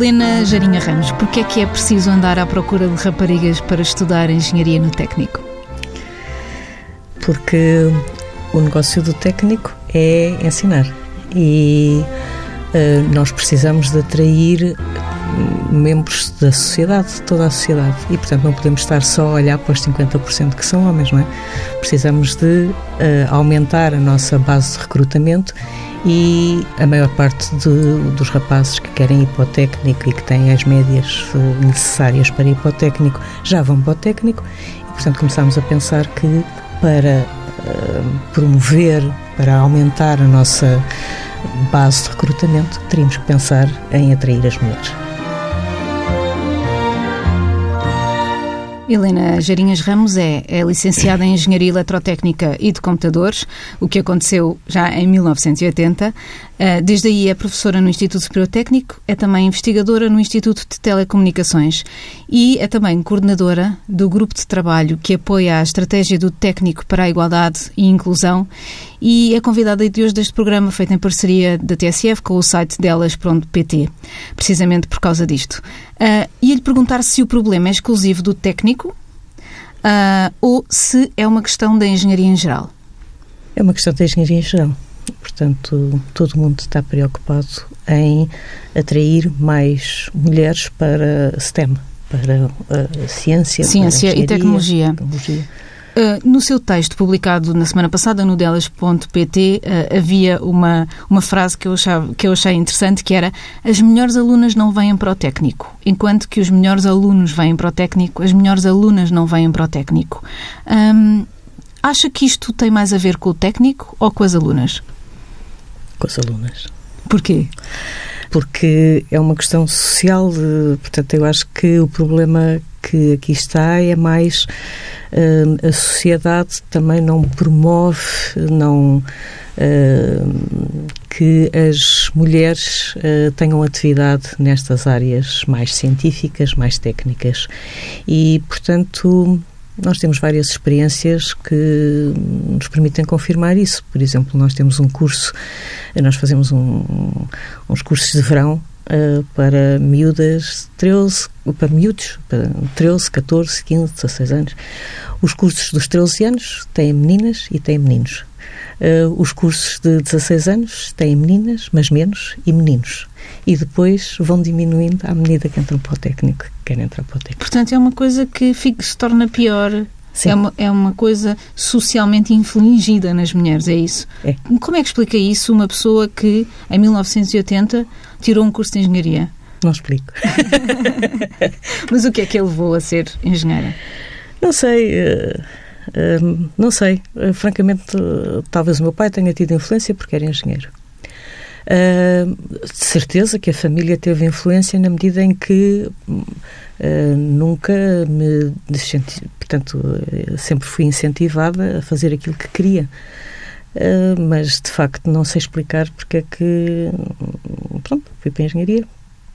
Helena Jarinha Ramos, porquê é que é preciso andar à procura de raparigas para estudar engenharia no técnico? Porque o negócio do técnico é ensinar e uh, nós precisamos de atrair membros da sociedade, de toda a sociedade. E, portanto, não podemos estar só a olhar para os 50% que são homens, não é? Precisamos de uh, aumentar a nossa base de recrutamento e a maior parte de, dos rapazes que querem ir para o técnico e que têm as médias uh, necessárias para ir para o técnico já vão para o técnico e, portanto, começamos a pensar que para uh, promover, para aumentar a nossa base de recrutamento, teríamos que pensar em atrair as mulheres. Helena Jarinhas Ramos é, é, licenciada em Engenharia Eletrotécnica e de Computadores, o que aconteceu já em 1980. Eh, desde aí é professora no Instituto Superior Técnico, é também investigadora no Instituto de Telecomunicações e é também coordenadora do grupo de trabalho que apoia a estratégia do técnico para a igualdade e inclusão e é convidada de hoje deste programa feito em parceria da TSF com o site delas.pt, precisamente por causa disto. Uh, Ia-lhe perguntar se o problema é exclusivo do técnico uh, ou se é uma questão da engenharia em geral. É uma questão da engenharia em geral. Portanto, todo mundo está preocupado em atrair mais mulheres para STEM, para a ciência, ciência e tecnologia. tecnologia. Uh, no seu texto publicado na semana passada no delas.pt uh, havia uma, uma frase que eu, achava, que eu achei interessante que era as melhores alunas não vêm para o técnico, enquanto que os melhores alunos vêm para o técnico, as melhores alunas não vêm para o técnico. Um, acha que isto tem mais a ver com o técnico ou com as alunas? Com as alunas. Porquê? Porque é uma questão social, de, portanto, eu acho que o problema que aqui está é mais uh, a sociedade também não promove, não uh, que as mulheres uh, tenham atividade nestas áreas mais científicas, mais técnicas e, portanto, nós temos várias experiências que nos permitem confirmar isso. Por exemplo, nós temos um curso, nós fazemos um, uns cursos de verão uh, para miúdas 13, para miúdos, para 13, 14, 15, 16 anos. Os cursos dos 13 anos têm meninas e têm meninos. Uh, os cursos de 16 anos têm meninas, mas menos, e meninos. E depois vão diminuindo à medida que entram para o técnico, que querem entrar para o técnico. Portanto, é uma coisa que fica, se torna pior é uma, é uma coisa socialmente infligida nas mulheres, é isso? É. Como é que explica isso uma pessoa que, em 1980, tirou um curso de engenharia? Não explico. Mas o que é que ele levou a ser engenheira? Não sei. Uh, uh, não sei. Uh, francamente, talvez o meu pai tenha tido influência porque era engenheiro. de certeza que a família teve influência na medida em que nunca me portanto sempre fui incentivada a fazer aquilo que queria mas de facto não sei explicar porque é que pronto, fui para a engenharia.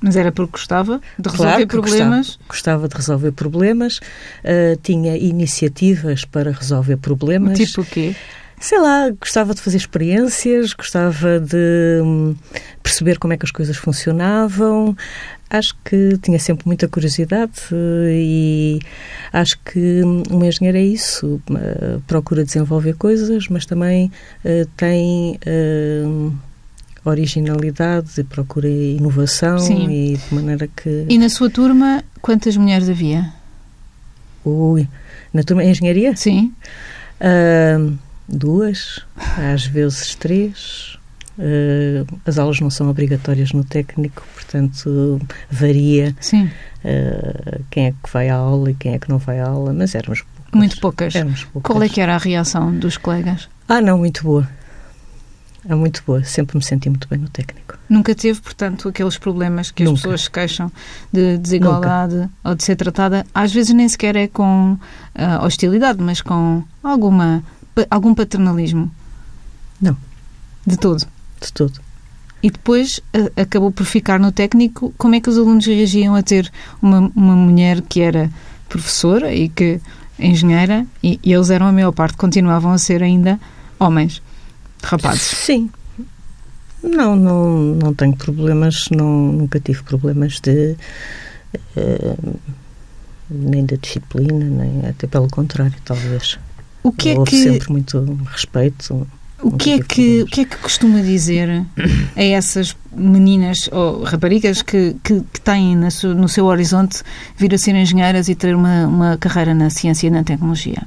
Mas era porque gostava de resolver claro problemas? Gostava, gostava, de resolver problemas, uh, tinha iniciativas para resolver problemas. Tipo o quê? Sei lá, gostava de fazer experiências, gostava de hum, perceber como é que as coisas funcionavam. Acho que tinha sempre muita curiosidade e acho que um engenheiro é isso. Uh, procura desenvolver coisas, mas também uh, tem originalidade, procura inovação Sim. e de maneira que. E na sua turma, quantas mulheres havia? Ui, na turma em engenharia? Sim. Uh, duas, às vezes três. Uh, as aulas não são obrigatórias no técnico, portanto varia. Uh, quem é que vai à aula e quem é que não vai à aula, mas éramos poucas. Muito poucas. Éramos poucas. Qual é que era a reação dos colegas? Ah, não, muito boa. É muito boa. Sempre me senti muito bem no técnico. Nunca teve, portanto, aqueles problemas que Nunca. as pessoas se queixam de desigualdade Nunca. ou de ser tratada, às vezes nem sequer é com uh, hostilidade, mas com alguma algum paternalismo? Não. De todo? De todo. E depois a, acabou por ficar no técnico. Como é que os alunos reagiam a ter uma, uma mulher que era professora e que engenheira e, e eles eram a maior parte, continuavam a ser ainda homens, rapazes? Sim. Não, não, não tenho problemas, não, nunca tive problemas de. Uh, nem da disciplina, nem até pelo contrário, talvez. O que é Houve que sempre muito respeito. o que é que o que é que costuma dizer a essas meninas ou raparigas que, que, que têm no seu, no seu horizonte vir a ser engenheiras e ter uma, uma carreira na ciência e na tecnologia?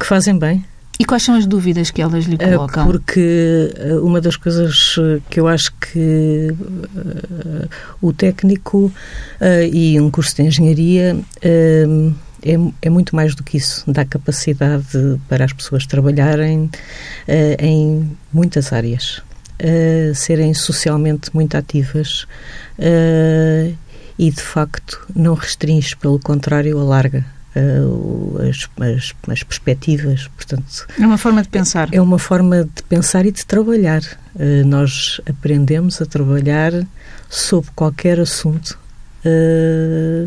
Que fazem bem. E quais são as dúvidas que elas lhe Eh, colocam? Porque eh, uma das coisas eh, que eu acho que eh, o técnico eh, e um curso de engenharia eh, é, é muito mais do que isso. Dá capacidade para as pessoas trabalharem em muitas áreas, serem socialmente muito ativas e, de facto, não restringe, pelo contrário, alarga. O- as, as, as perspectivas, portanto, É uma forma de pensar. é uma forma de pensar e de trabalhar. Eh, nós aprendemos a trabalhar sobre qualquer assunto eh,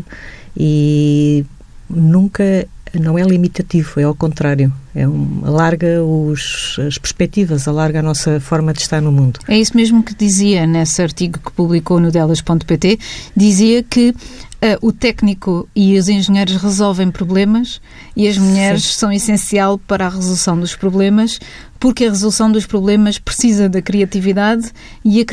e nunca não é limitativo, é ao contrário. É um, alarga os, as perspectivas, alarga a nossa forma de estar no mundo. É isso mesmo que dizia nesse artigo que publicou no delas.pt. Dizia que eh, o técnico e os engenheiros resolvem problemas e as mulheres Sim. são essencial para a resolução dos problemas, porque a resolução dos problemas precisa da criatividade e a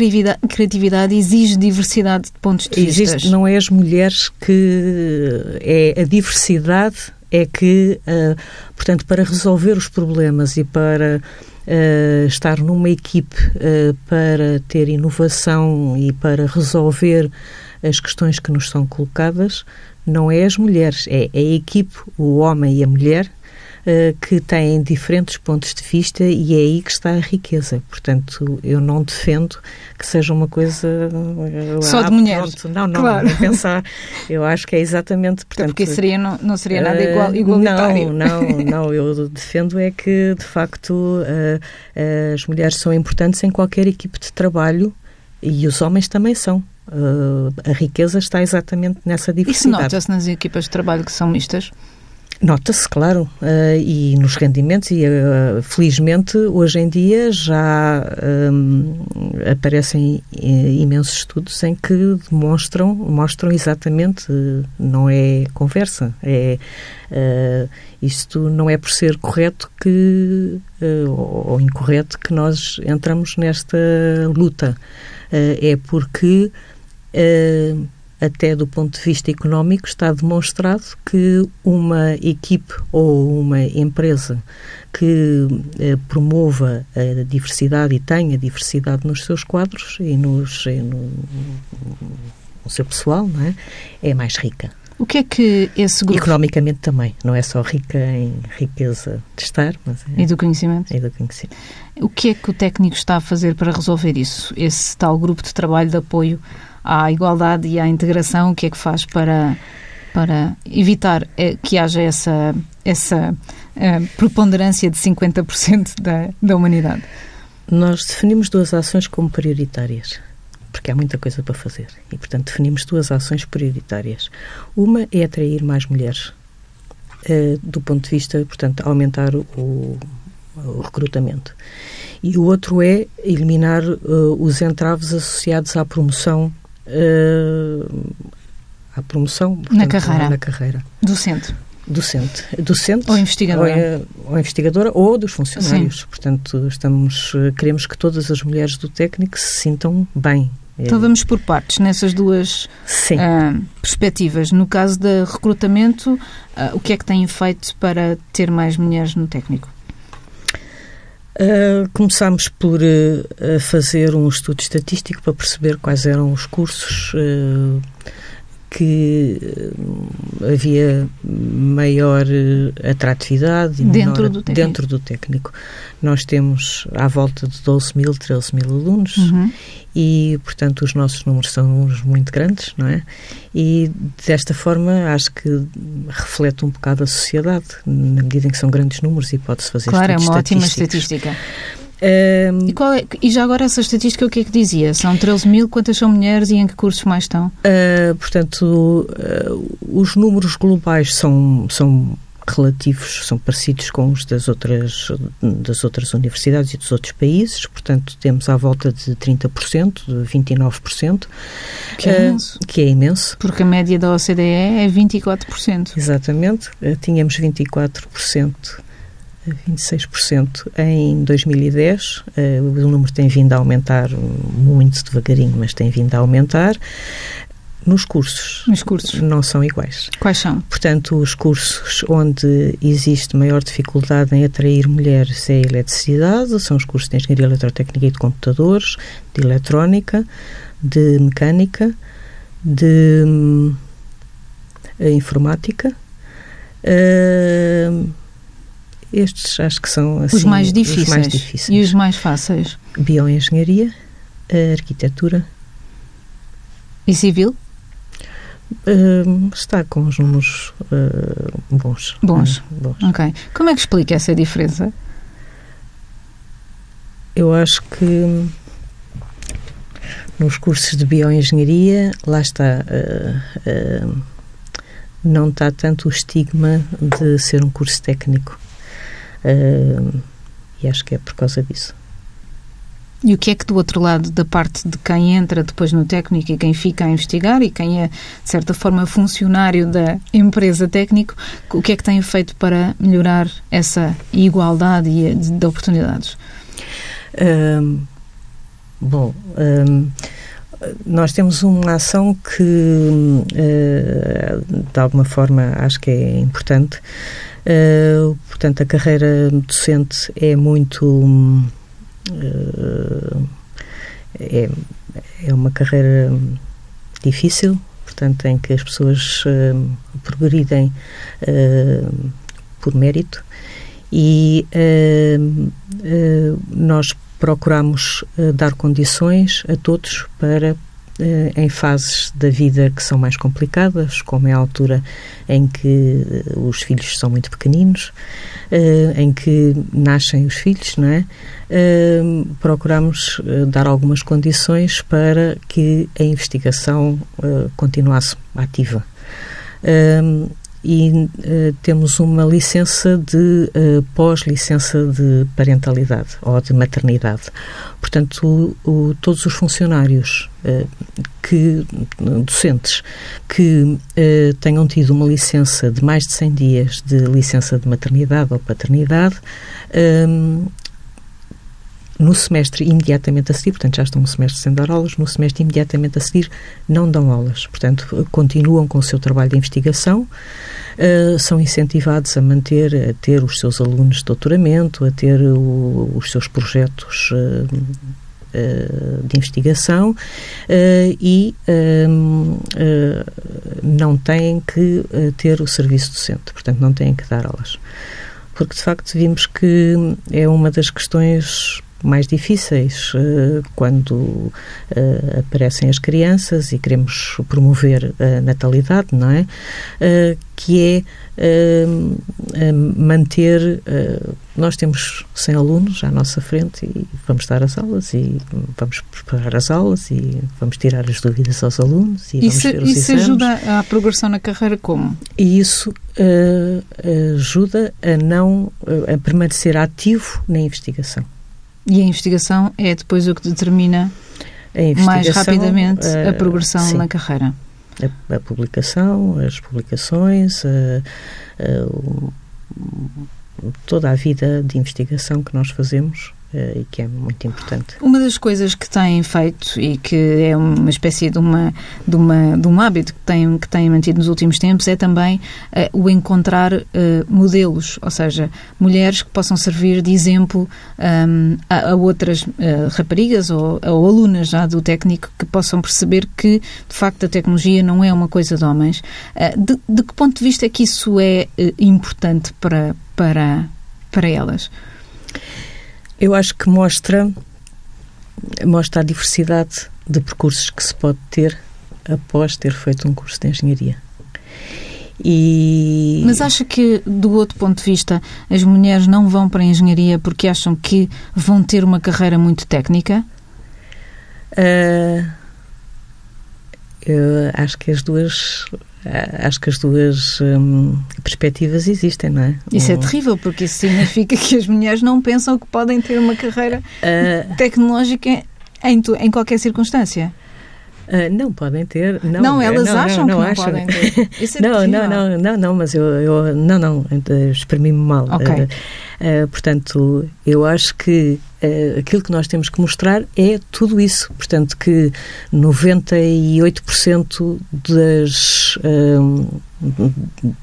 criatividade exige diversidade de pontos de vista. Existe, não é as mulheres que é a diversidade é que, ah, portanto, para resolver os problemas e para ah, estar numa equipe ah, para ter inovação e para resolver as questões que nos são colocadas, não é as mulheres, é a equipe, o homem e a mulher eh, que têm diferentes pontos de vista e é aí que está a riqueza. Portanto, eu não defendo que seja uma coisa eh, Só de ah, mulheres. pronto, Não, não, Claro. nem pensar. Eu acho que é exatamente, portanto, porque seria, não, não seria nada eh, igual, igualitário. Não, não, não. Eu defendo é que, de facto, as mulheres são importantes em qualquer equipe de trabalho e os homens também são. Eh, a riqueza está exatamente nessa Isso diversidade. nota-se nas equipas de trabalho que são mistas? Nota-se, claro, eh, e nos rendimentos, e eh, felizmente hoje em dia já hum, aparecem imensos estudos em que demonstram, mostram exatamente, não é conversa, é isto não é por ser correto que, ou, incorreto que nós entramos nesta luta, é porque até do ponto de vista económico, está demonstrado que uma equipe ou uma empresa que eh, promova a diversidade e tenha diversidade nos seus quadros e, nos, e no, no seu pessoal, não é? é mais rica. O que é que esse grupo Economicamente também, não é só rica em riqueza de estar, mas é, e do conhecimento? é do conhecimento. O que é que o técnico está a fazer para resolver isso? Esse tal grupo de trabalho de apoio à igualdade e à integração, o que é que faz para, para evitar eh, que haja essa, essa eh, preponderância de 50% da, da humanidade? Nós definimos duas ações como prioritárias, porque há muita coisa para fazer. E, portanto, definimos duas ações prioritárias. Uma é atrair mais mulheres, eh, do ponto de vista, portanto, aumentar o, o recrutamento. E o outro é eliminar eh, os entraves associados à promoção. Eh, à promoção portanto, carreira. na carreira Docente docente, docente ou investigadora? ou, é- ou investigadora ou dos funcionários. Portanto, estamos eh, queremos que todas as mulheres do técnico se sintam bem. Então Eh, vamos por partes nessas duas Sim. ah, perspectivas. No caso de recrutamento, ah, o que é que têm feito para ter mais mulheres no técnico? Uh, começámos por uh, fazer um estudo estatístico para perceber quais eram os cursos uh, que uh, havia maior uh, atratividade Dentro menor- do técnico. dentro do técnico. Nós temos à volta de 12 mil, 13 mil alunos Uhum. e, portanto, os nossos números são números muito grandes, não é? E desta forma acho que reflete um bocado a sociedade, na medida em que são grandes números e pode-se fazer Claro, é uma ótima estatística. Ahm, E, qual é- e já agora essa estatística o que é que dizia? São 13 mil, quantas são mulheres e em que cursos mais estão? ah, portanto, ah, os números globais são, são relativos, são parecidos com os das outras, das outras universidades e dos outros países, portanto temos à volta de 30%, de 29%. Que é imenso. Uh, que é imenso. Porque a média da OCDE é 24%. Exatamente, uh, tínhamos 24%. 26% em 2010. Uh, o número tem vindo a aumentar muito devagarinho, mas tem vindo a aumentar. Nos cursos. Nos cursos. Não são iguais. Quais são? Portanto, os cursos onde existe maior dificuldade em atrair mulheres é a eletricidade, são os cursos de engenharia eletrotécnica e de computadores, de eletrónica, de mecânica, de hum, informática. Uh, estes acho que são assim, os, mais difíceis. os mais difíceis. E os mais fáceis? Bioengenharia, arquitetura. E civil? Uh, está com os números uh, bons. Bons. Uh, bons. Ok. Como é que explica essa diferença? Eu acho que nos cursos de bioengenharia, lá está, não está tanto o estigma de ser um curso técnico. E acho que é por causa disso. E o que é que do outro lado, da parte de quem entra depois no técnico e quem fica a investigar e quem é, de certa forma, funcionário da empresa técnico, o que é que tem feito para melhorar essa igualdade de, de oportunidades? Um, bom, um, nós temos uma ação que, uh, de alguma forma, acho que é importante. Uh, portanto, a carreira docente é muito é, é uma carreira difícil, portanto, em que as pessoas uh, progridem uh, por mérito. E uh, nós procuramos dar condições a todos para em fases da vida que são mais complicadas, como é a altura em que os filhos são muito pequeninos, em que nascem os filhos, não é? procuramos eh, dar algumas condições para que a investigação eh, continuasse ativa. E uh, temos uma licença de uh, pós-licença de parentalidade ou de maternidade. Portanto, o, o, todos os funcionários uh, que docentes que tenham tido uma licença de mais de 100 dias de licença de maternidade ou paternidade no semestre imediatamente a seguir, portanto já estão no semestre sem dar aulas, no semestre imediatamente a seguir não dão aulas, portanto continuam com o seu trabalho de investigação, uh, são incentivados a manter, a ter os seus alunos de doutoramento, a ter o, os seus projetos uh, de investigação e não têm que ter o serviço docente, portanto não têm que dar aulas. Porque de facto vimos que é uma das questões mais difíceis uh, quando uh, aparecem as crianças e queremos promover a natalidade, não é? Uh, que é manter. nós temos 100 alunos à nossa frente e vamos dar as aulas e vamos preparar as aulas e vamos tirar as dúvidas aos alunos e isso, vamos ver os Isso exames. ajuda à progressão na carreira como? E isso ajuda a não a permanecer ativo na investigação. E a investigação é depois o que determina mais rapidamente a progressão sim. na carreira. A, a, publicação, as publicações, a, toda a vida de investigação que nós fazemos eh, e que é muito importante. Uma das coisas que têm feito e que é uma espécie de, uma, de, uma, de um hábito que têm, que têm mantido nos últimos tempos é também uh, o encontrar uh, modelos, ou seja, mulheres que possam servir de exemplo um, a, a, outras uh, raparigas ou, ou, alunas já do técnico que possam perceber que, de facto, a tecnologia não é uma coisa de homens. De, de, que ponto de vista é que isso é importante para, para, para elas? Eu acho que mostra, mostra a diversidade de percursos que se pode ter após ter feito um curso de engenharia. E... Mas acha que, do outro ponto de vista, as mulheres não vão para a engenharia porque acham que vão ter uma carreira muito técnica? Uh, eu acho que as duas acho que as duas um, perspectivas existem, não é? Isso um... é terrível, porque isso significa que as mulheres não pensam que podem ter uma carreira uh... tecnológica em, em qualquer circunstância. Uh, não podem ter. Não, não elas não, acham não, não, que não acham. podem ter. Isso é não, não, não, não, não, mas eu, eu não, não, exprimi-me mal. Okay. Uh, uh, portanto, eu acho que aquilo que nós temos que mostrar é tudo isso. Portanto, que 98% das,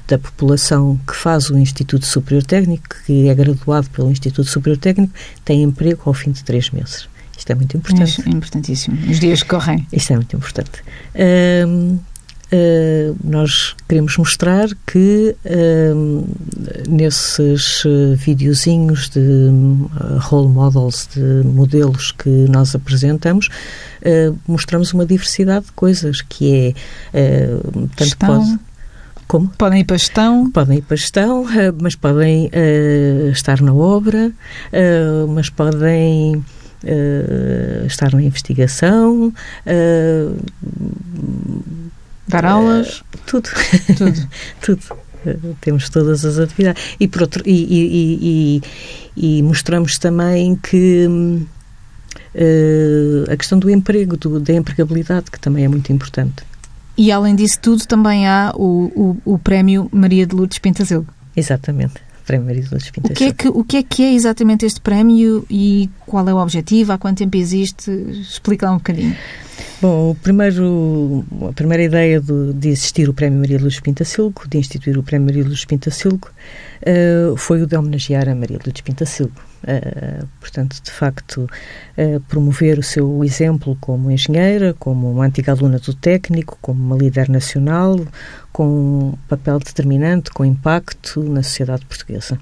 da população que faz o Instituto Superior Técnico, que é graduado pelo Instituto Superior Técnico, tem emprego ao fim de três meses. Isto é muito importante. É importantíssimo. Os dias que correm. Isto é muito importante. Uh, uh, nós queremos mostrar que uh, nesses videozinhos de role models, de modelos que nós apresentamos, mostramos uma diversidade de coisas, que é tanto pode como? Podem ir para a gestão. Podem ir para gestão, mas podem uh, estar na obra, uh, mas podem uh, estar na investigação, uh, dar aulas, tudo, tudo, tudo. temos todas as atividades e por outro e, e, e, e mostramos também que a questão do emprego, do, da empregabilidade, que também é muito importante. E além disso tudo, também há o, o, o Prémio Maria de Lourdes Pintazilgo. Exatamente. Prémio Maria de Lourdes O que, é que, o que é que é exatamente este prémio e qual é o objetivo? Há quanto tempo existe? Explica lá um bocadinho. Bom, primeiro, a primeira ideia de, de existir o Prémio Maria Luz Pintacilgo, de instituir o Prémio Maria Luz Pintacilgo, uh, foi o de homenagear a Maria Luz Pintacilgo. Uh, portanto, de facto, uh, promover o seu exemplo como engenheira, como uma antiga aluna do técnico, como uma líder nacional, com um papel determinante, com impacto na sociedade portuguesa.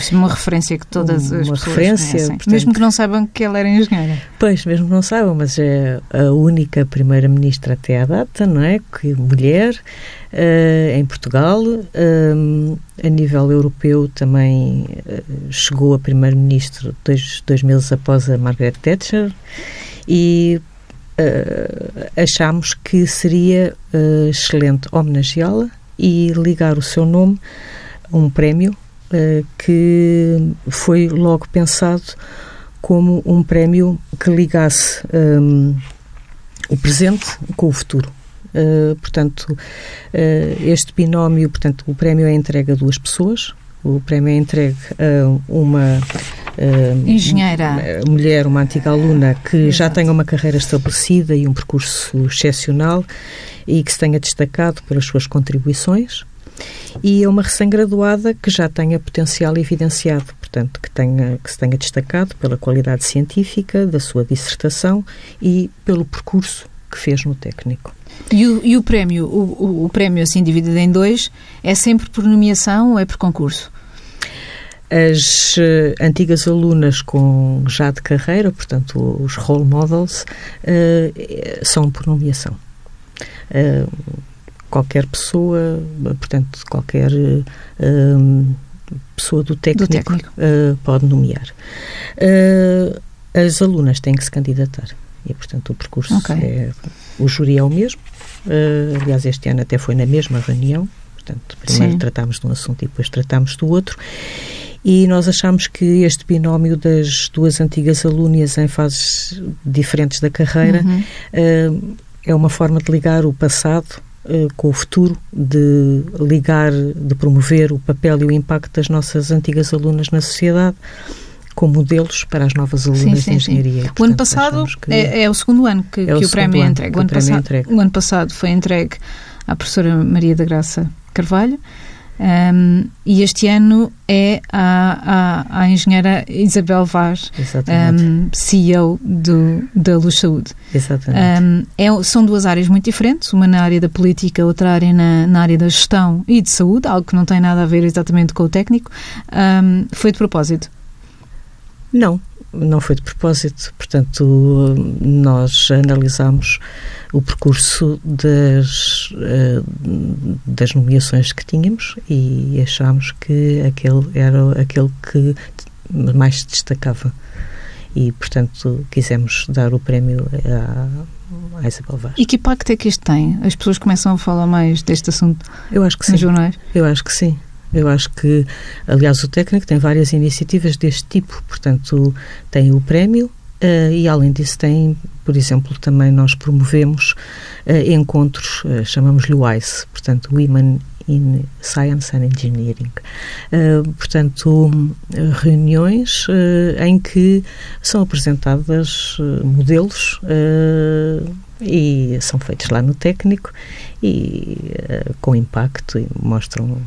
Ser uma referência que todas uma as pessoas referência, portanto, mesmo que não saibam que ela era engenheira. Pois, mesmo que não saibam, mas é a única primeira-ministra até à data, não é? Que mulher uh, em Portugal. Uh, a nível europeu também uh, chegou a primeiro-ministro dois, dois meses após a Margaret Thatcher e achámos que seria excelente homenageá-la e ligar o seu nome a um prémio que foi logo pensado como um prémio que ligasse um, o presente com o futuro. Uh, portanto, uh, este binómio, portanto, o prémio é entregue a duas pessoas. O prémio é entregue a uma uh, engenheira, mulher, uma antiga aluna que Exato. já tenha uma carreira estabelecida e um percurso excepcional e que se tenha destacado pelas suas contribuições e é uma recém-graduada que já tenha potencial evidenciado, portanto, que, tenha, que se tenha destacado pela qualidade científica da sua dissertação e pelo percurso que fez no técnico. E o, e o prémio, o, o, o prémio assim dividido em dois, é sempre por nomeação ou é por concurso? As uh, antigas alunas com já de carreira, portanto, os role models, uh, são por nomeação. Uh, qualquer pessoa, portanto, qualquer um, pessoa do técnico, do técnico. Uh, pode nomear. Uh, as alunas têm que se candidatar e, portanto, o percurso okay. é. O júri é o mesmo. Uh, aliás, este ano até foi na mesma reunião. Portanto, primeiro Sim. tratámos de um assunto e depois tratámos do outro. E nós achamos que este binómio das duas antigas alunas em fases diferentes da carreira uhum. uh, é uma forma de ligar o passado eh, com o futuro, de ligar, de promover o papel e o impacto das nossas antigas alunas na sociedade como modelos para as novas alunas sim, sim, de engenharia. Portanto, o ano passado é, é, o segundo ano que, é que o, o prémio é entregue. O ano, passado, é entregue. o ano passado foi entregue à professora Maria da Graça Carvalho um, e este ano é a, a, a engenheira Isabel Vaz, um, CEO do, da Luz Saúde. Exatamente. Um, é, são duas áreas muito diferentes, uma na área da política, outra área na, na área da gestão e de saúde, algo que não tem nada a ver exatamente com o técnico. foi de propósito? Não, não foi de propósito. Portanto, nós analisamos o percurso das, eh, das nomeações que tínhamos e achámos que aquele era aquele que mais se destacava. E, portanto, quisemos dar o prémio à Isabel Vaz. E que impacto é que isto tem? As pessoas começam a falar mais deste assunto Eu acho que sim. jornais? Eu acho que sim. Eu acho que, aliás, o técnico tem várias iniciativas deste tipo. Portanto, tem o prémio uh, e, além disso, tem, por exemplo, também nós promovemos uh, encontros, uh, chamamos-lhe WISE, portanto, Women in Science and Engineering. portanto, reuniões em que são apresentadas modelos e são feitos lá no técnico e com impacto e mostram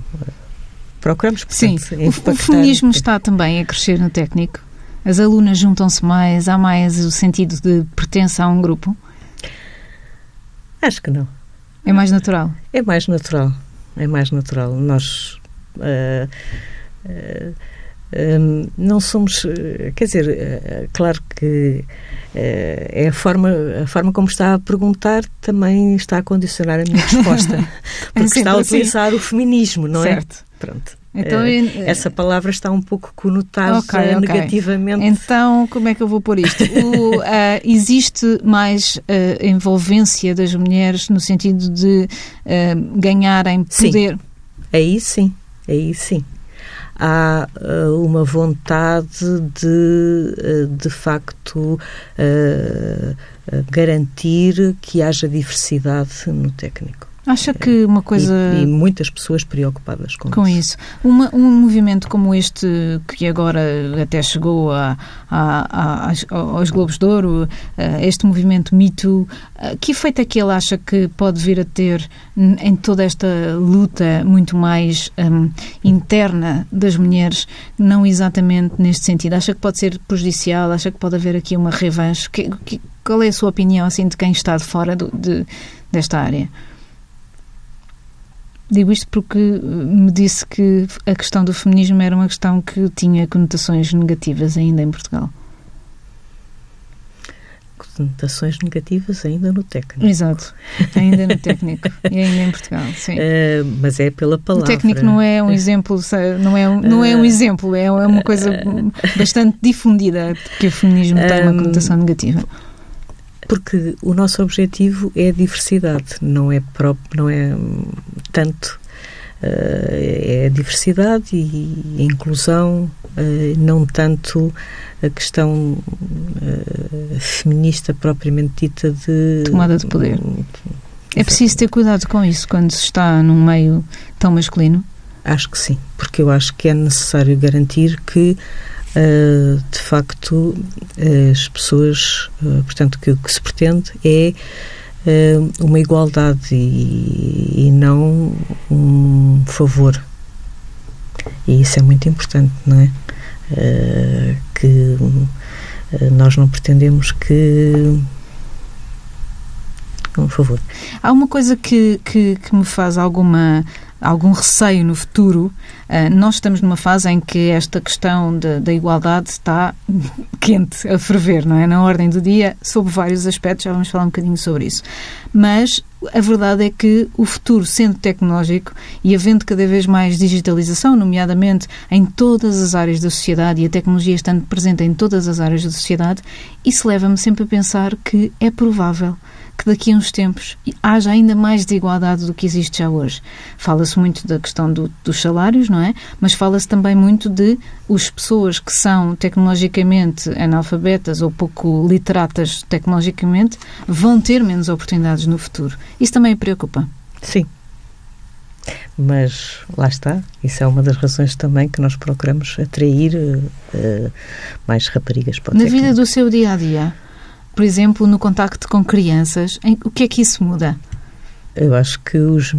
procuramos, portanto, Sim, o, o feminismo está também a crescer no técnico? As alunas juntam-se mais? Há mais o sentido de pertença a um grupo? Acho que não. É mais natural? É mais natural. É mais natural. Nós. Uh, uh, um, não somos, quer dizer, uh, claro que uh, é a forma, a forma como está a perguntar também está a condicionar a minha resposta, porque está a assim. utilizar assim. o feminismo, não certo. é? Pronto. Então, uh, essa palavra está um pouco conotada okay, okay. negativamente. Então, como é que eu vou pôr isto? O, uh, existe mais uh, envolvência das mulheres no sentido de ganharem poder? Sim. Aí sim, aí sim. Há uma vontade de, de facto, garantir que haja diversidade no técnico. Acha que uma coisa. E, e muitas pessoas preocupadas com, com isso. isso. Uma, um movimento como este, que agora até chegou a, a, a, aos Globos de Ouro, este movimento Me Too, que efeito é que ele acha que pode vir a ter em toda esta luta muito mais um, interna das mulheres, não exatamente neste sentido? Acha que pode ser prejudicial? Acha que pode haver aqui uma revanche? Que, que, qual é a sua opinião assim, de quem está de fora do, de, desta área? Digo isto porque me disse que a questão do feminismo era uma questão que tinha conotações negativas ainda em Portugal. Conotações negativas ainda no técnico. Exato, ainda no técnico e ainda em Portugal, sim. Uh, mas é pela palavra. O técnico não é um exemplo, não é um, não é um exemplo, é uma coisa bastante difundida que o feminismo tem uma conotação negativa. Porque o nosso objetivo é a diversidade, não é, próprio, não é tanto uh, é a diversidade e a inclusão, uh, não tanto a questão uh, feminista propriamente dita de tomada de poder. é preciso ter cuidado com isso quando se está num meio tão masculino? Acho que sim, porque eu acho que é necessário garantir que uh, de facto, as pessoas, uh, portanto, que o que se pretende é uh, uma igualdade e, e, não um favor. E isso é muito importante, não é? que nós não pretendemos que um favor. Há uma coisa que, que, que me faz alguma algum receio no futuro. Uh, nós estamos numa fase em que esta questão da igualdade está quente, a ferver, não é? Na ordem do dia, sobre vários aspectos, já vamos falar um bocadinho sobre isso. Mas a verdade é que o futuro, sendo tecnológico e havendo cada vez mais digitalização, nomeadamente em todas as áreas da sociedade e a tecnologia estando presente em todas as áreas da sociedade, isso leva-me sempre a pensar que é provável que daqui a uns tempos haja ainda mais desigualdade do que existe já hoje. Fala-se muito da questão do, dos salários, não é? Mas fala-se também muito de as pessoas que são tecnologicamente analfabetas ou pouco literatas tecnologicamente vão ter menos oportunidades no futuro. Isso também preocupa? Sim. Mas lá está, isso é uma das razões também que nós procuramos atrair uh, mais raparigas para o Na vida do seu dia a dia, por exemplo, no contacto com crianças, em, o que é que isso muda? Eu acho que os,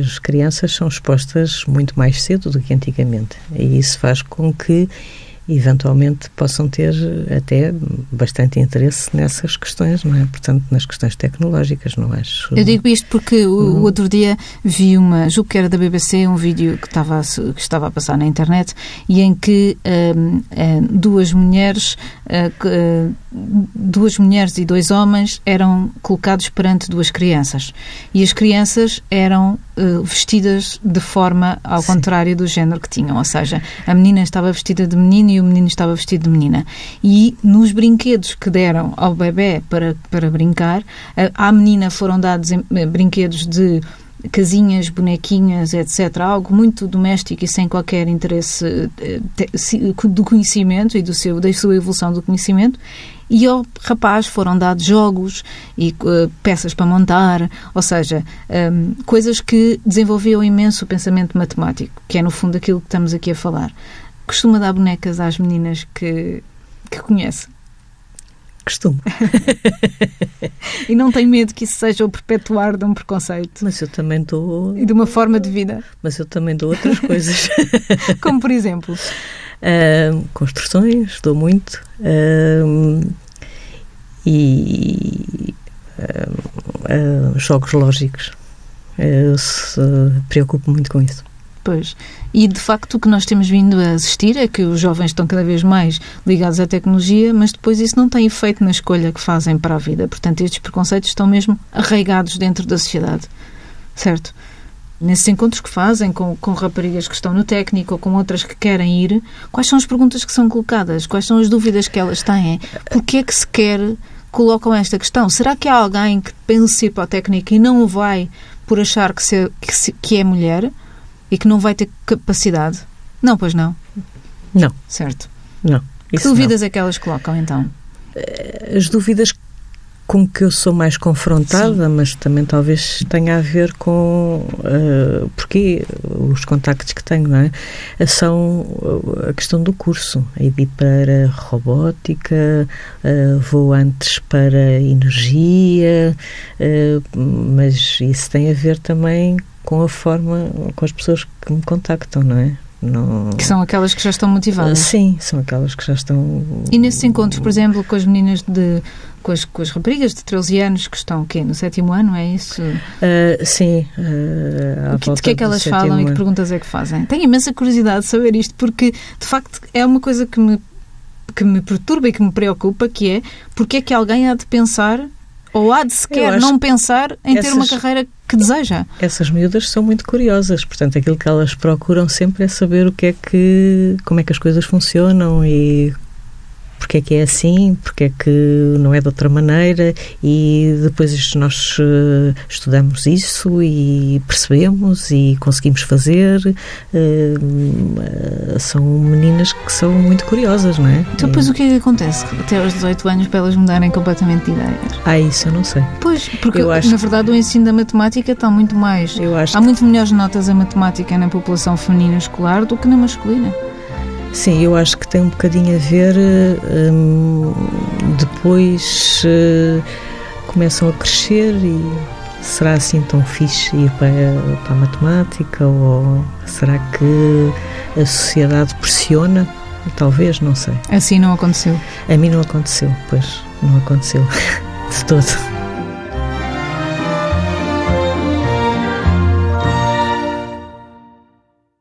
as crianças são expostas muito mais cedo do que antigamente. E isso faz com que eventualmente possam ter até bastante interesse nessas questões, não é? Portanto, nas questões tecnológicas, não acho. Eu digo isto porque o, o outro dia vi uma, julgo que era da BBC, um vídeo que estava, a, que estava a passar na internet e em que um, um, duas mulheres, uh, duas mulheres e dois homens eram colocados perante duas crianças e as crianças eram uh, vestidas de forma ao Sim. contrário do género que tinham, ou seja, a menina estava vestida de menino e o menino estava vestido de menina. E nos brinquedos que deram ao bebê para, para brincar, à menina foram dados brinquedos de casinhas, bonequinhas, etc. Algo muito doméstico e sem qualquer interesse eh, do conhecimento e do seu, da sua evolução do conhecimento. E ao rapaz foram dados jogos e uh, peças para montar, ou seja, um, ehm, coisas que desenvolviam imenso o pensamento matemático, que é no fundo aquilo que estamos aqui a falar. Costuma dar bonecas às meninas que, que conhece. Costumo. e não tem medo que isso seja o perpetuar de um preconceito. Mas eu também dou. E de uma forma de vida. Mas eu também dou outras coisas. Como por exemplo? Uh, construções, dou muito. Uh, e uh, jogos lógicos. Eu se, preocupo muito com isso. Pois. E de facto o que nós temos vindo a assistir é que os jovens estão cada vez mais ligados à tecnologia, mas depois isso não tem efeito na escolha que fazem para a vida. Portanto, estes preconceitos estão mesmo arraigados dentro da sociedade. Certo? Nesses encontros que fazem com, com raparigas que estão no técnico ou com outras que querem ir, quais são as perguntas que são colocadas? Quais são as dúvidas que elas têm? Porquê é que sequer colocam esta questão? Será que há alguém que pense para a técnica e não o vai por achar que, se, que, se, que é mulher? E que não vai ter capacidade? Não, pois não. Não. Certo. Não. Que dúvidas não. é que elas colocam, então? Eh, as dúvidas com que eu sou mais confrontada, Sim. mas também talvez tenha a ver com uh, porque os contactos que tenho, não é? São a questão do curso. Aí vi para robótica, uh, vou antes para energia, uh, mas isso tem a ver também com a forma, com as pessoas que me contactam, não é? No... Que são aquelas que já estão motivadas. Sim, são aquelas que já estão. E nesses encontros, por exemplo, com as meninas de. com as, com as raparigas de 13 anos que estão quê? no sétimo ano, é isso? Uh, sim. Uh, o que, de que é que elas falam ano. e que perguntas é que fazem? Tenho imensa curiosidade de saber isto, porque de facto é uma coisa que me, que me perturba e que me preocupa, que é porque é que alguém há de pensar ou há de sequer não pensar em essas, ter uma carreira que deseja. Essas miúdas são muito curiosas, portanto, aquilo que elas procuram sempre é saber o que é que, como é que as coisas funcionam e porque é que é assim, porque é que não é de outra maneira e depois nós uh, estudamos isso e percebemos e conseguimos fazer. Uh, são meninas que são muito curiosas, não é? Então, depois o que é que acontece até aos 18 anos para elas mudarem completamente de ideias? Ah, isso eu não sei. Pois, porque eu acho... na verdade o ensino da matemática está muito mais. Eu acho Há muito melhores notas a matemática na população feminina escolar do que na masculina. Sim, eu acho que tem um bocadinho a ver. Hum, depois uh, começam a crescer e será assim tão fixe ir para, para a matemática? Ou será que a sociedade pressiona? Talvez, não sei. Assim não aconteceu? A mim não aconteceu, pois, não aconteceu de todo.